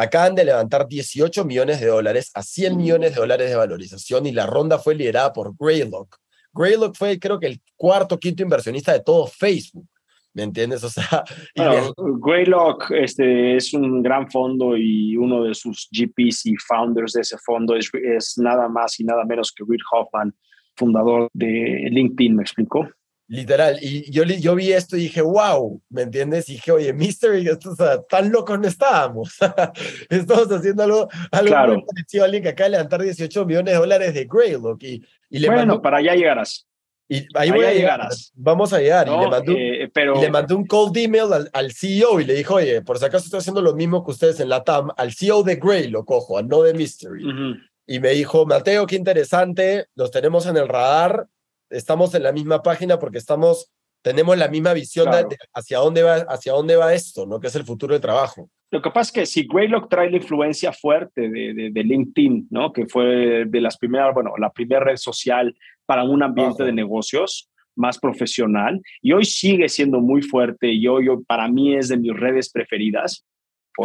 Acaban de levantar 18 millones de dólares a 100 millones de dólares de valorización y la ronda fue liderada por Greylock. Greylock fue creo que el cuarto, quinto inversionista de todo Facebook. ¿Me entiendes? O sea, bueno, Greylock este, es un gran fondo y uno de sus GPs y founders de ese fondo es, es nada más y nada menos que Reid Hoffman, fundador de LinkedIn, ¿me explicó? Literal, y yo, yo vi esto y dije, wow, ¿me entiendes? Y dije, oye, Mystery, esto, o sea, tan locos no estábamos. Estamos haciendo algo, algo claro. muy parecido a alguien que acaba de levantar 18 millones de dólares de Greylock. Y, y le bueno, mandó, para allá llegarás. Y ahí voy a llegar. Vamos a llegar. No, y, le mandó, eh, pero... y le mandó un cold email al, al, CEO y le dijo, oye, por si acaso estoy haciendo lo mismo que ustedes en la TAM, al CEO de Grey lo cojo, no de Mystery. Uh -huh. Y me dijo, Mateo, qué interesante, los tenemos en el radar, estamos en la misma página porque estamos, tenemos la misma visión de- Claro. de hacia, dónde va, hacia dónde va esto, ¿no? que es el futuro del trabajo. Lo que pasa es que si Greylock trae la influencia fuerte de, de- de LinkedIn, ¿no? Que fue de las primeras, bueno, la primera red social para un ambiente Ajá. de negocios más profesional y hoy sigue siendo muy fuerte y hoy, hoy para mí es de mis redes preferidas.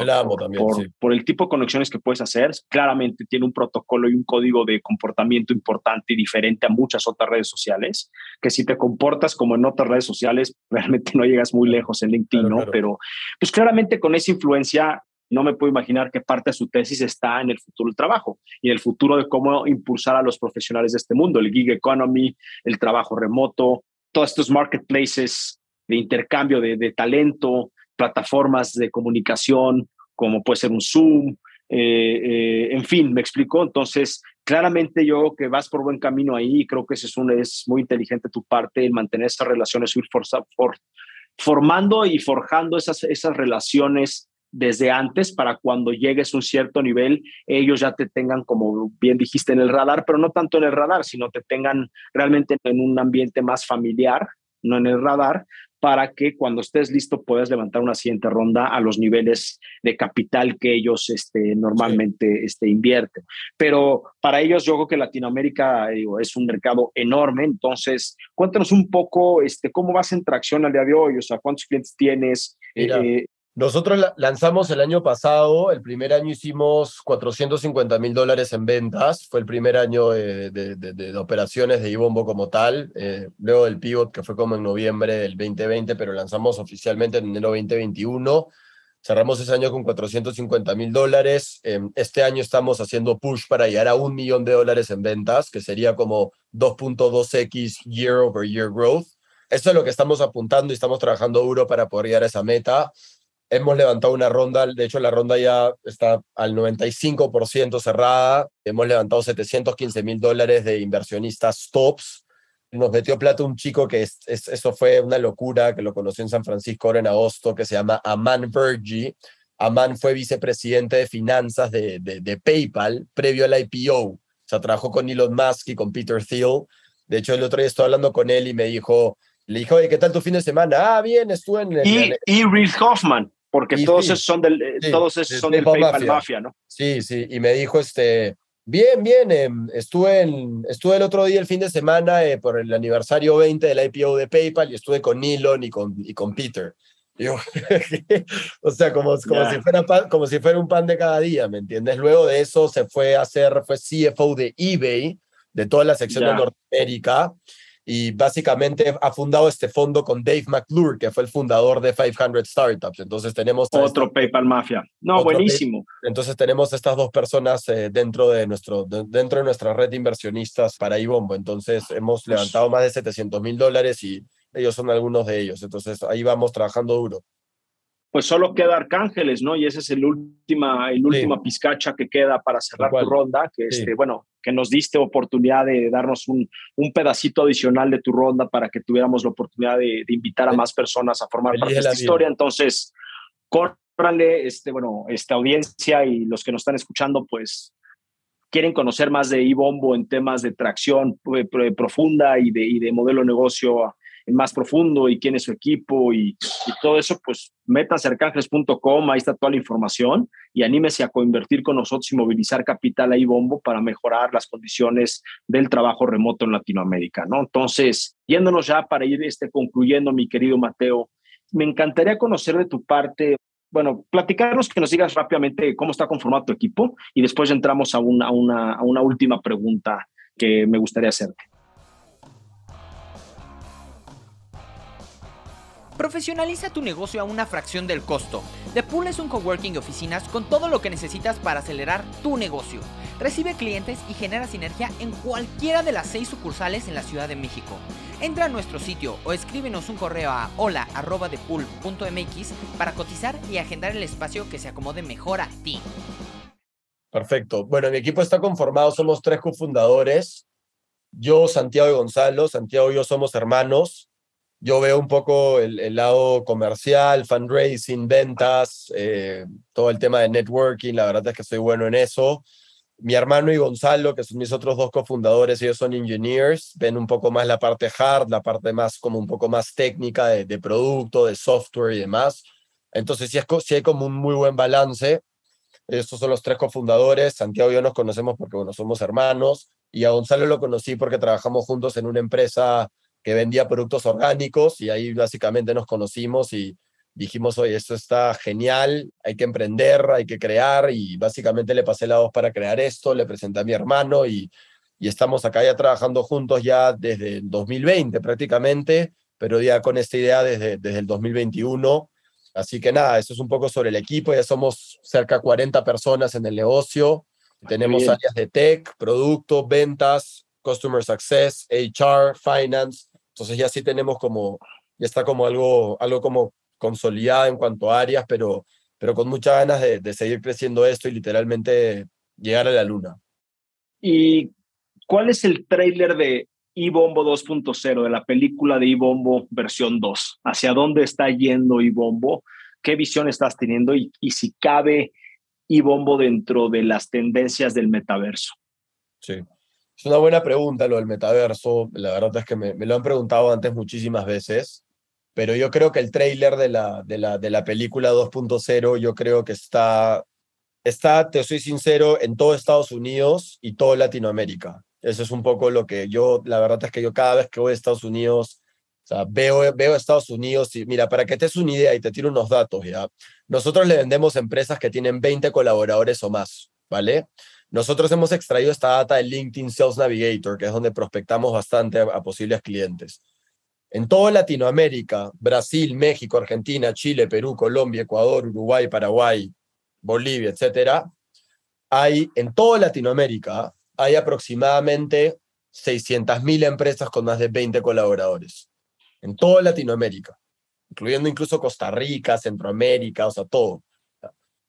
La amo también, por, sí. por el tipo de conexiones que puedes hacer. Claramente tiene un protocolo y un código de comportamiento importante y diferente a muchas otras redes sociales, que si te comportas como en otras redes sociales, realmente no llegas muy lejos en LinkedIn, Claro, ¿no? claro. Pero pues claramente con esa influencia no me puedo imaginar que parte de su tesis está en el futuro del trabajo y el futuro de cómo impulsar a los profesionales de este mundo, el gig economy, el trabajo remoto, todos estos marketplaces de intercambio de, de talento, plataformas de comunicación, como puede ser un Zoom, eh, eh, en fin, me explicó. Entonces, claramente yo que vas por buen camino ahí y creo que es, es muy inteligente tu parte en mantener esas relaciones, ir for- formando y forjando esas, esas relaciones desde antes para cuando llegues a un cierto nivel, ellos ya te tengan, como bien dijiste, en el radar, pero no tanto en el radar, sino te tengan realmente en un ambiente más familiar, no en el radar, para que cuando estés listo puedas levantar una siguiente ronda a los niveles de capital que ellos este, normalmente este, invierten. Pero para ellos yo creo que Latinoamérica digo, es un mercado enorme, entonces cuéntanos un poco este, cómo vas en tracción al día de hoy, o sea, cuántos clientes tienes. Eh, Nosotros la- lanzamos el año pasado, el primer año hicimos 450 mil dólares en ventas, fue el primer año de, de- de- de operaciones de Ibombo como tal, eh, luego del pivot que fue como en noviembre del 2020, pero lanzamos oficialmente en enero 2021, cerramos ese año con 450 mil dólares, eh, este año estamos haciendo push para llegar a un millón de dólares en ventas, que sería como 2.2x year over year growth. Eso es lo que estamos apuntando y estamos trabajando duro para poder llegar a esa meta hemos levantado una ronda, de hecho la ronda ya está al 95% cerrada, hemos levantado 715 mil dólares de inversionistas tops, nos metió plata un chico que es, es- eso fue una locura, que lo conocí en San Francisco ahora en agosto, que se llama Aman Vergi. Aman fue vicepresidente de finanzas de, de, de PayPal previo al IPO. O sea, trabajó con Elon Musk y con Peter Thiel. De hecho, el otro día estuve hablando con él y me dijo, le dijo, oye, ¿qué tal tu fin de semana? Ah, bien, estuve en... el- y, y Reed Hoffman, porque Y todos sí. esos son del, eh, Sí, todos esos son del PayPal PayPal Mafia. Mafia, ¿no? Sí, sí, y me dijo, este, bien, bien, em, estuve, en, estuve el otro día, el fin de semana, eh, por el aniversario 20 del IPO de PayPal y estuve con Elon y con, y con Peter. Y yo, o sea, como, como, Ya. si fuera pan- como si fuera un pan de cada día, ¿me entiendes? Luego de eso se fue a hacer, fue CFO de eBay, de toda la sección de Ya. Norteamérica, y básicamente ha fundado este fondo con Dave McClure, que fue el fundador de 500 Startups. Entonces tenemos... Otro PayPal Mafia. No, buenísimo. entonces tenemos estas dos personas eh, dentro, de nuestro, de- dentro de nuestra red de inversionistas para Ibombo. Entonces hemos levantado más de 700 mil dólares y ellos son algunos de ellos. Entonces ahí vamos trabajando duro. Pues solo queda Arcángeles, ¿no? Y ese es el última, el última pizcacha que queda para cerrar tu ronda, que Sí. este, bueno, que nos diste oportunidad de darnos un, un pedacito adicional de tu ronda para que tuviéramos la oportunidad de, de invitar a más personas a formar feliz parte de esta vida. historia. Entonces, córranle, este, bueno, esta audiencia y los que nos están escuchando, pues quieren conocer más de Ibombo en temas de tracción eh, pro- profunda y de, y de modelo de negocio más profundo y quién es su equipo y, todo eso, pues arcángeles.com, ahí está toda la información y anímese a coinvertir con nosotros y movilizar capital ahí bombo para mejorar las condiciones del trabajo remoto en Latinoamérica, ¿no? Entonces, yéndonos ya para ir este, concluyendo, mi querido Mateo, me encantaría conocer de tu parte, bueno, platicarnos, que nos digas rápidamente cómo está conformado tu equipo y después entramos a una, a una, a una última pregunta que me gustaría hacerte. Profesionaliza tu negocio a una fracción del costo. The Pool es un coworking de oficinas con todo lo que necesitas para acelerar tu negocio. Recibe clientes y genera sinergia en cualquiera de las seis sucursales en la Ciudad de México. Entra a nuestro sitio o escríbenos un correo a hola@thepool.mx para cotizar y agendar el espacio que se acomode mejor a ti. Perfecto. Bueno, mi equipo está conformado, somos tres cofundadores. Yo, Santiago y Gonzalo. Santiago y yo somos hermanos. Yo veo un poco el, el lado comercial, fundraising, ventas, eh, todo el tema de networking. La verdad es que soy bueno en eso. Mi hermano y Gonzalo, que son mis otros dos cofundadores, ellos son engineers, ven un poco más la parte hard, la parte más como un poco más técnica de, de producto, de software y demás. Entonces sí, es, sí hay como un muy buen balance. Estos son los tres cofundadores. Santiago y yo nos conocemos porque, bueno, somos hermanos. Y a Gonzalo lo conocí porque trabajamos juntos en una empresa que vendía productos orgánicos y ahí básicamente nos conocimos y dijimos, oye, esto está genial, hay que emprender, hay que crear y básicamente le pasé la voz para crear esto, le presenté a mi hermano y, y estamos acá ya trabajando juntos ya desde el 2020 prácticamente, pero ya con esta idea desde, desde el 2021. Así que nada, eso es un poco sobre el equipo, ya somos cerca de 40 personas en el negocio, tenemos bien. áreas de tech, producto, ventas, customer success, HR, finance, entonces ya sí tenemos como, ya está como algo, algo como consolidado en cuanto a áreas, pero, pero con muchas ganas de, de seguir creciendo esto y literalmente llegar a la luna. ¿Y cuál es el tráiler de Ibombo 2.0, de la película de Ibombo versión 2? ¿Hacia dónde está yendo Ibombo? ¿Qué visión estás teniendo? Y, y si cabe Ibombo dentro de las tendencias del metaverso. Sí. Es una buena pregunta lo del metaverso. La verdad es que me, me lo han preguntado antes muchísimas veces, pero yo creo que el tráiler de la, de, la, de la película 2.0, yo creo que está, está, te soy sincero, en todo Estados Unidos y todo Latinoamérica. Eso es un poco lo que yo, la verdad es que yo cada vez que voy a Estados Unidos, o veo, veo Estados Unidos y mira, para que te des una idea y te tiro unos datos, ¿ya? Nosotros le vendemos empresas que tienen 20 colaboradores o más, ¿vale? Nosotros hemos extraído esta data de LinkedIn Sales Navigator, que es donde prospectamos bastante a, a posibles clientes. En toda Latinoamérica, Brasil, México, Argentina, Chile, Perú, Colombia, Ecuador, Uruguay, Paraguay, Bolivia, etcétera, hay en toda Latinoamérica hay aproximadamente 600.000 empresas con más de 20 colaboradores. En toda Latinoamérica, incluyendo incluso Costa Rica, Centroamérica, o sea, todo.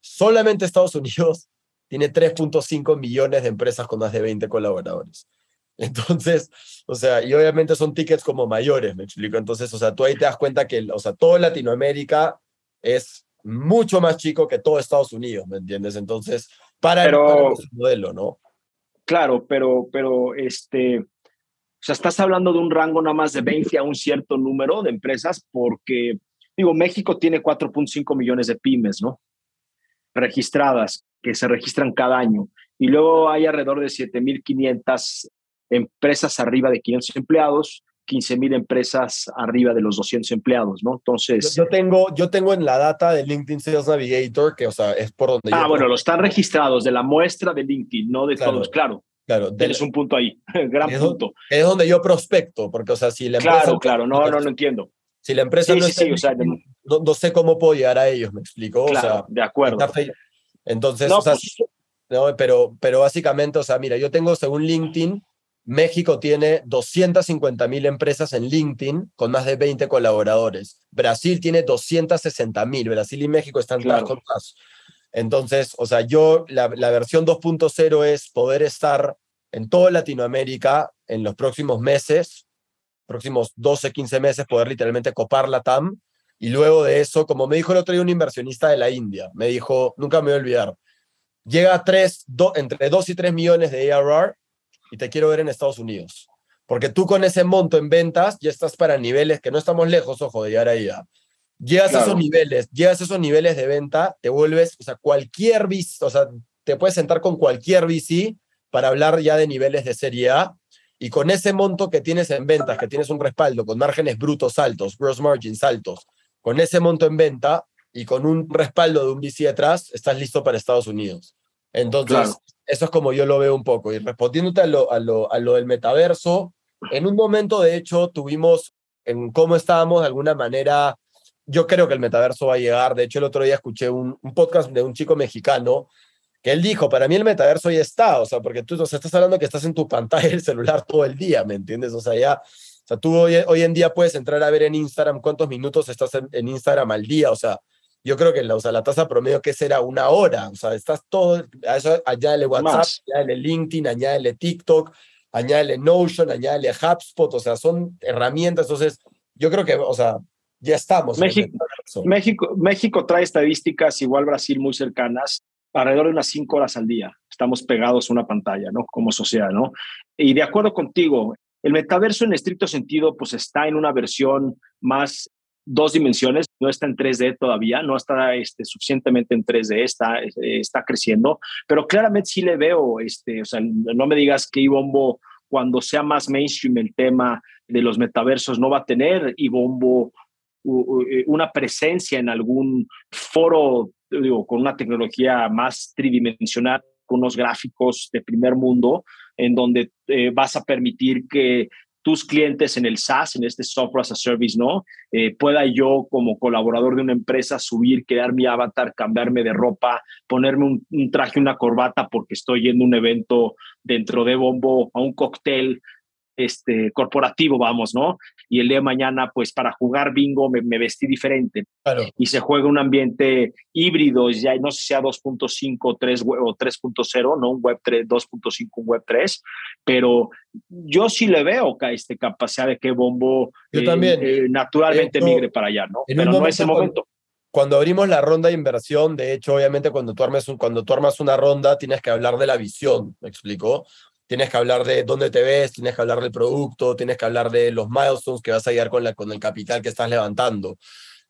Solamente Estados Unidos tiene 3.5 millones de empresas con más de 20 colaboradores. Entonces, o sea, y obviamente son tickets como mayores, me explico. Entonces, o sea, tú ahí te das cuenta que, o sea, toda Latinoamérica es mucho más chico que todo Estados Unidos, ¿me entiendes? Entonces, para, Pero- nuestro modelo, ¿no? Claro, pero, pero este, o sea, estás hablando de un rango nada más de 20 a un cierto número de empresas, porque, digo, México tiene 4.5 millones de pymes, ¿no? Registradas, que se registran cada año. Y luego hay alrededor de 7.500 empresas arriba de 500 empleados, 15.000 empresas arriba de los 200 empleados, ¿no? Yo, Entonces, yo tengo, yo tengo en la data de LinkedIn Sales Navigator, que, o sea, es por donde ah, yo... bueno, los están registrados de la muestra de LinkedIn, no de Claro. todos, claro. Claro, Tienes un punto ahí, gran Es punto. es donde yo prospecto, porque, o sea, si la empresa... Claro, claro, no, no, no entiendo. Si la empresa Sí, no sí, está sí, o sea, no, no sé cómo puedo llegar a ellos, me explico. Claro, o sea, de acuerdo. está Entonces, No, o sea, pues- no, pero, pero básicamente, o sea, mira, yo tengo según LinkedIn, México tiene 250 mil empresas en LinkedIn con más de 20 colaboradores. Brasil tiene 260 mil. Brasil y México están Claro. claro. más. Entonces, o sea, yo, la, la versión 2.0 es poder estar en toda Latinoamérica en los próximos meses, próximos 12, 15 meses, poder literalmente copar la TAM. Y luego de eso, como me dijo el otro día un inversionista de la India, me dijo, nunca me voy a olvidar, llega a tres, do- entre 2 y 3 millones de ARR y te quiero ver en Estados Unidos. Porque tú con ese monto en ventas ya estás para niveles que no estamos lejos, ojo, de llegar ahí. ¿ah? Llegas a Claro. esos niveles, llegas a esos niveles de venta, te vuelves, o sea, cualquier VC, o sea, te puedes sentar con cualquier VC para hablar ya de niveles de serie A. Y con ese monto que tienes en ventas, que tienes un respaldo con márgenes brutos altos, gross margins altos, con ese monto en venta y con un respaldo de un VC detrás, estás listo para Estados Unidos. Entonces, Claro. eso es como yo lo veo un poco. Y respondiéndote a lo, a lo, a lo del metaverso, en un momento, de hecho, tuvimos en cómo estábamos de alguna manera. Yo creo que el metaverso va a llegar. De hecho, el otro día escuché un, un podcast de un chico mexicano que él dijo, para mí el metaverso ya está, o sea, porque tú o sea, estás hablando que estás en tu pantalla del celular todo el día, ¿me entiendes? O sea, ya, o sea, tú hoy, hoy en día puedes entrar a ver en Instagram cuántos minutos estás en, en Instagram al día, o sea, yo creo que la, o sea, la tasa promedio que será una hora, o sea, estás todo, a eso añádele WhatsApp, Más. añádele LinkedIn, añádele TikTok, añádele Notion, añádele HubSpot, o sea, son herramientas, entonces, yo creo que, o sea, ya estamos. México-. México, México trae estadísticas igual Brasil muy cercanas alrededor de unas cinco horas al día. Estamos pegados a una pantalla, ¿no? Como sociedad, ¿no? Y de acuerdo contigo, el metaverso en estricto sentido, pues está en una versión más dos dimensiones, no está en 3D todavía, no está este, suficientemente en 3D, está, está creciendo, pero claramente sí le veo, este, o sea, no me digas que Ibombo, cuando sea más mainstream el tema de los metaversos, no va a tener Ibombo eh, una presencia en algún foro, digo, con una tecnología más tridimensional, con unos gráficos de primer mundo, en donde eh, vas a permitir que tus clientes en el SaaS, en este software as a service, ¿no? Eh, pueda yo como colaborador de una empresa subir, crear mi avatar, cambiarme de ropa, ponerme un, un traje, una corbata porque estoy yendo a un evento dentro de Bombo, a un cóctel, este, corporativo, vamos, ¿no? Y el día de mañana, pues para jugar bingo me, vestí diferente. Y se juega un ambiente híbrido, ya no sé si sea 2.5 3, o 3.0, ¿no? Un Web 3, 2.5, un Web 3, pero yo sí le veo este, capacidad de que Bombo yo también. Eh, eh, naturalmente migre para allá, ¿no? Pero no es el momento. Cuando abrimos la ronda de inversión, de hecho, obviamente cuando tú, armes un, cuando tú armas una ronda, tienes que hablar de la visión, ¿me explico? Tienes que hablar de dónde te ves, tienes que hablar del producto, tienes que hablar de los milestones que vas a llegar con, la, con el capital que estás levantando.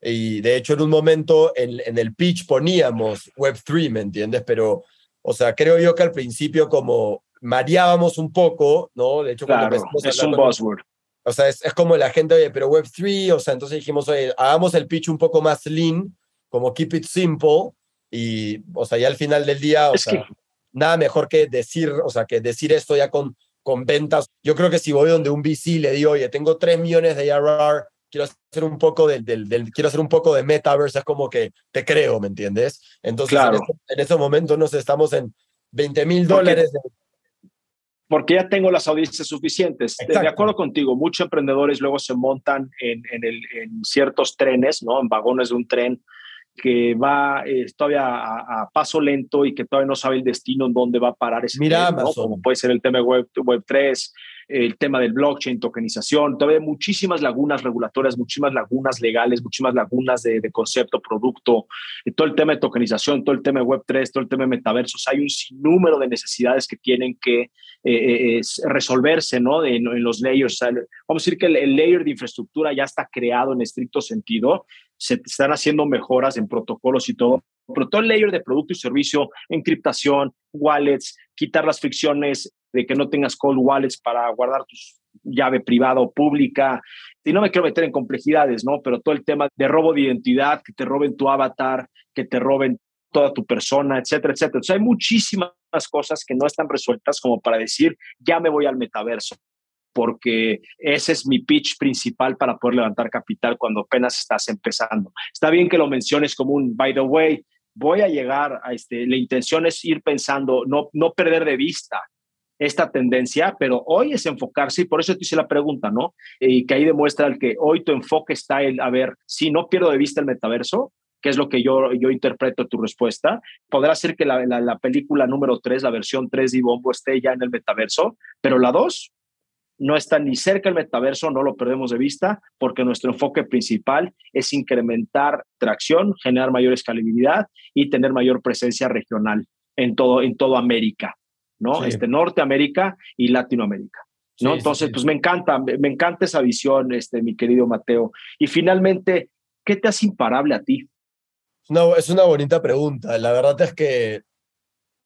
Y de hecho, en un momento en, en el pitch poníamos Web3, ¿me entiendes? Pero, o sea, creo yo que al principio como mareábamos un poco, ¿no? De hecho, claro, es un buzzword. O sea, es, es, como la gente, oye, pero Web3, o sea, entonces dijimos, oye, hagamos el pitch un poco más lean, como keep it simple, y, o sea, ya al final del día, o sea, nada mejor que decir, o sea, que decir esto ya con, con ventas. Yo creo que si voy donde un VC le digo, oye, tengo 3 millones de ARR, quiero hacer un poco del, del, quiero hacer un poco de metaverse, es como que te creo, ¿me entiendes? Entonces, claro. en, ese, momento nos estamos en 20 mil dólares. Porque ya tengo las audiencias suficientes. De, de, acuerdo contigo, muchos emprendedores luego se montan en, en, el, en ciertos trenes, ¿no? En vagones de un tren que va eh, todavía a, paso lento y que todavía no sabe el destino en dónde va a parar ese Mira tema, ¿no? como puede ser el tema de Web, Web 3, el tema del blockchain, tokenización, todavía hay muchísimas lagunas regulatorias, muchísimas lagunas legales, muchísimas lagunas de, de concepto, producto, todo el tema de tokenización, todo el tema de Web 3, todo el tema de metaversos, hay un sinnúmero de necesidades que tienen que eh, eh resolverse ¿no? en, en, los layers. vamos a decir que el, el layer de infraestructura ya está creado en estricto sentido, se están haciendo mejoras en protocolos y todo, pero todo el layer de producto y servicio, encriptación, wallets, quitar las fricciones de que no tengas cold wallets para guardar tu llave privada o pública. Y no me quiero meter en complejidades, ¿no? Pero todo el tema de robo de identidad, que te roben tu avatar, que te roben toda tu persona, etcétera, etcétera. Hay muchísimas cosas que no están resueltas como para decir, ya me voy al metaverso porque ese es mi pitch principal para poder levantar capital cuando apenas estás empezando. Está bien que lo menciones como un, by the way, voy a llegar a este, la intención es ir pensando, no, no perder de vista esta tendencia, pero hoy es enfocarse y por eso te hice la pregunta, ¿no? Y que ahí demuestra el que hoy tu enfoque está en, a ver, si no pierdo de vista el metaverso, que es lo que yo, yo interpreto tu respuesta, podrá ser que la, la, la película número 3, la versión 3 de Bombo esté ya en el metaverso, pero la 2 no está ni cerca el metaverso, no lo perdemos de vista, porque nuestro enfoque principal es incrementar tracción, generar mayor escalabilidad y tener mayor presencia regional en todo, en toda América, ¿no? Sí. Este, Norteamérica y Latinoamérica. ¿no? Sí, Entonces, sí, pues me encanta, me encanta esa visión, este, mi querido Mateo. Y finalmente, ¿qué te hace imparable a ti? No, es una bonita pregunta. La verdad es que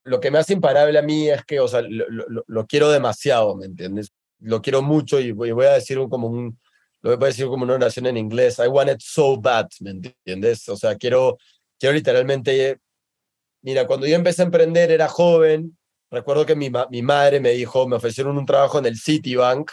lo que me hace imparable a mí es que, o sea, lo, lo, lo quiero demasiado, ¿me entiendes? Lo quiero mucho y voy, a decir como un, lo voy a decir como una oración en inglés, I want it so bad, ¿me entiendes? O sea, quiero, quiero literalmente, mira, cuando yo empecé a emprender era joven, recuerdo que mi, mi madre me dijo, me ofrecieron un trabajo en el Citibank,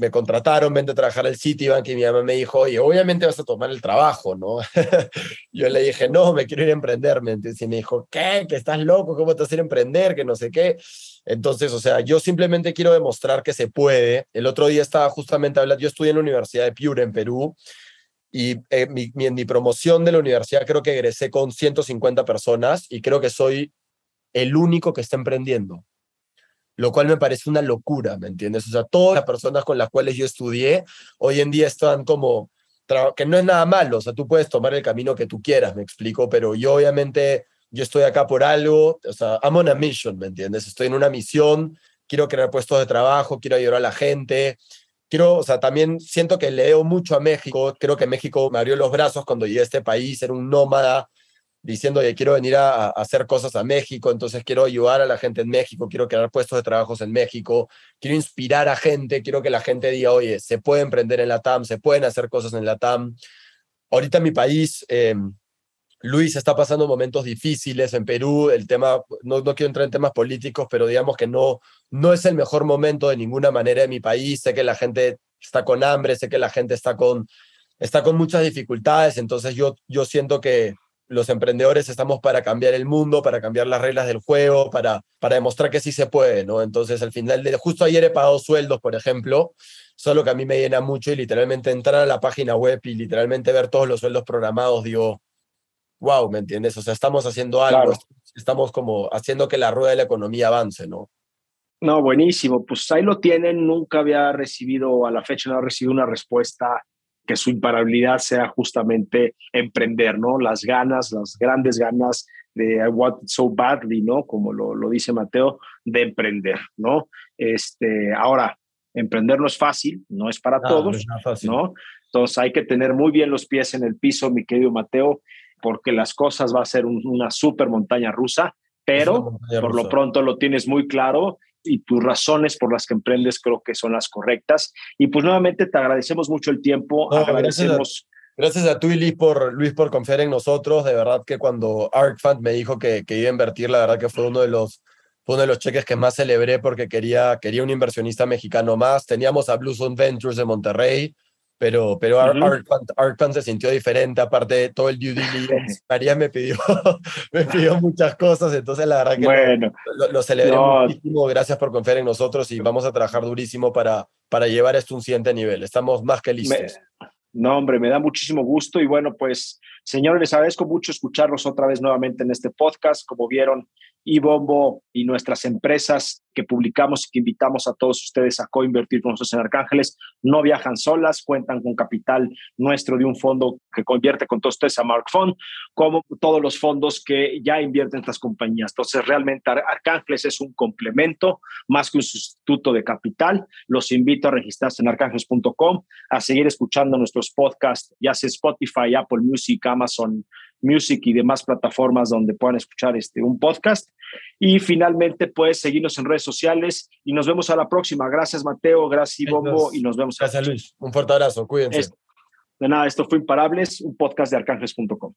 me contrataron, vente a trabajar al Citibank y mi mamá me dijo, oye, obviamente vas a tomar el trabajo, ¿no? yo le dije, no, me quiero ir a emprender, ¿me entiendes? Y me dijo, ¿qué? ¿Que estás loco? ¿Cómo te vas a ir a emprender? Que no sé qué. Entonces, o sea, yo simplemente quiero demostrar que se puede. El otro día estaba justamente hablando, yo estudié en la Universidad de Piura, en Perú, y eh, mi, mi, en mi promoción de la universidad creo que egresé con 150 personas y creo que soy el único que está emprendiendo, lo cual me parece una locura, ¿me entiendes? O sea, todas las personas con las cuales yo estudié hoy en día están como, que no es nada malo, o sea, tú puedes tomar el camino que tú quieras, me explico, pero yo obviamente yo estoy acá por algo, o sea, I'm on a mission, ¿me entiendes? Estoy en una misión, quiero crear puestos de trabajo, quiero ayudar a la gente, quiero, o sea, también siento que leo mucho a México, creo que México me abrió los brazos cuando llegué a este país, era un nómada, diciendo que quiero venir a, hacer cosas a México, entonces quiero ayudar a la gente en México, quiero crear puestos de trabajos en México, quiero inspirar a gente, quiero que la gente diga, oye, se puede emprender en la TAM, se pueden hacer cosas en la TAM. Ahorita en mi país, eh, Luis está pasando momentos difíciles en Perú, el tema, no, no quiero entrar en temas políticos, pero digamos que no, no es el mejor momento de ninguna manera en mi país, sé que la gente está con hambre, sé que la gente está con, está con muchas dificultades, entonces yo, yo siento que los emprendedores estamos para cambiar el mundo, para cambiar las reglas del juego, para, para demostrar que sí se puede, ¿no? Entonces, al final, de, justo ayer he pagado sueldos, por ejemplo, solo que a mí me llena mucho y literalmente entrar a la página web y literalmente ver todos los sueldos programados, digo, wow, ¿me entiendes? O sea, estamos haciendo algo, claro. estamos como haciendo que la rueda de la economía avance, ¿no? No, buenísimo. Pues ahí lo tienen. Nunca había recibido, a la fecha no ha recibido una respuesta que su imparabilidad sea justamente emprender, ¿no? Las ganas, las grandes ganas de I want it so badly, ¿no? Como lo, lo dice Mateo, de emprender, ¿no? Este, ahora, emprender no es fácil, no es para no, todos, no, es ¿no? Entonces hay que tener muy bien los pies en el piso, mi querido Mateo, porque las cosas va a ser un, una super montaña rusa, pero montaña por rusa. lo pronto lo tienes muy claro y tus razones por las que emprendes creo que son las correctas. Y pues nuevamente te agradecemos mucho el tiempo, no, agradecemos... Gracias a, gracias a tú y Luis por, Luis por confiar en nosotros. De verdad que cuando ArcFund me dijo que, que iba a invertir, la verdad que fue uno de los fue uno de los cheques que más celebré porque quería, quería un inversionista mexicano más. Teníamos a Blue Zone Ventures de Monterrey, pero, pero uh -huh. ArcFund se sintió diferente, aparte de todo el due diligence. María me pidió, me pidió muchas cosas, entonces la verdad que bueno, lo, lo, celebré no. muchísimo. Gracias por confiar en nosotros y vamos a trabajar durísimo para, para llevar esto a un siguiente nivel. Estamos más que listos. Me, no, hombre, me da muchísimo gusto y bueno, pues señores, les agradezco mucho escucharlos otra vez nuevamente en este podcast. Como vieron, y Bombo y nuestras empresas que publicamos y que invitamos a todos ustedes a coinvertir con nosotros en Arcángeles no viajan solas, cuentan con capital nuestro de un fondo que convierte con todos ustedes a Mark Fund, como todos los fondos que ya invierten estas compañías. Entonces, realmente Arcángeles es un complemento más que un sustituto de capital. Los invito a registrarse en arcángeles.com, a seguir escuchando nuestros podcasts, ya sea Spotify, Apple Music, Amazon Music y demás plataformas donde puedan escuchar este, un podcast. Y finalmente, pues seguirnos en redes sociales y nos vemos a la próxima. Gracias, Mateo. Gracias, Bombo. Y nos vemos. Gracias, Luis. Un fuerte abrazo. Cuídense. de nada, esto fue Imparables, un podcast de arcángeles.com.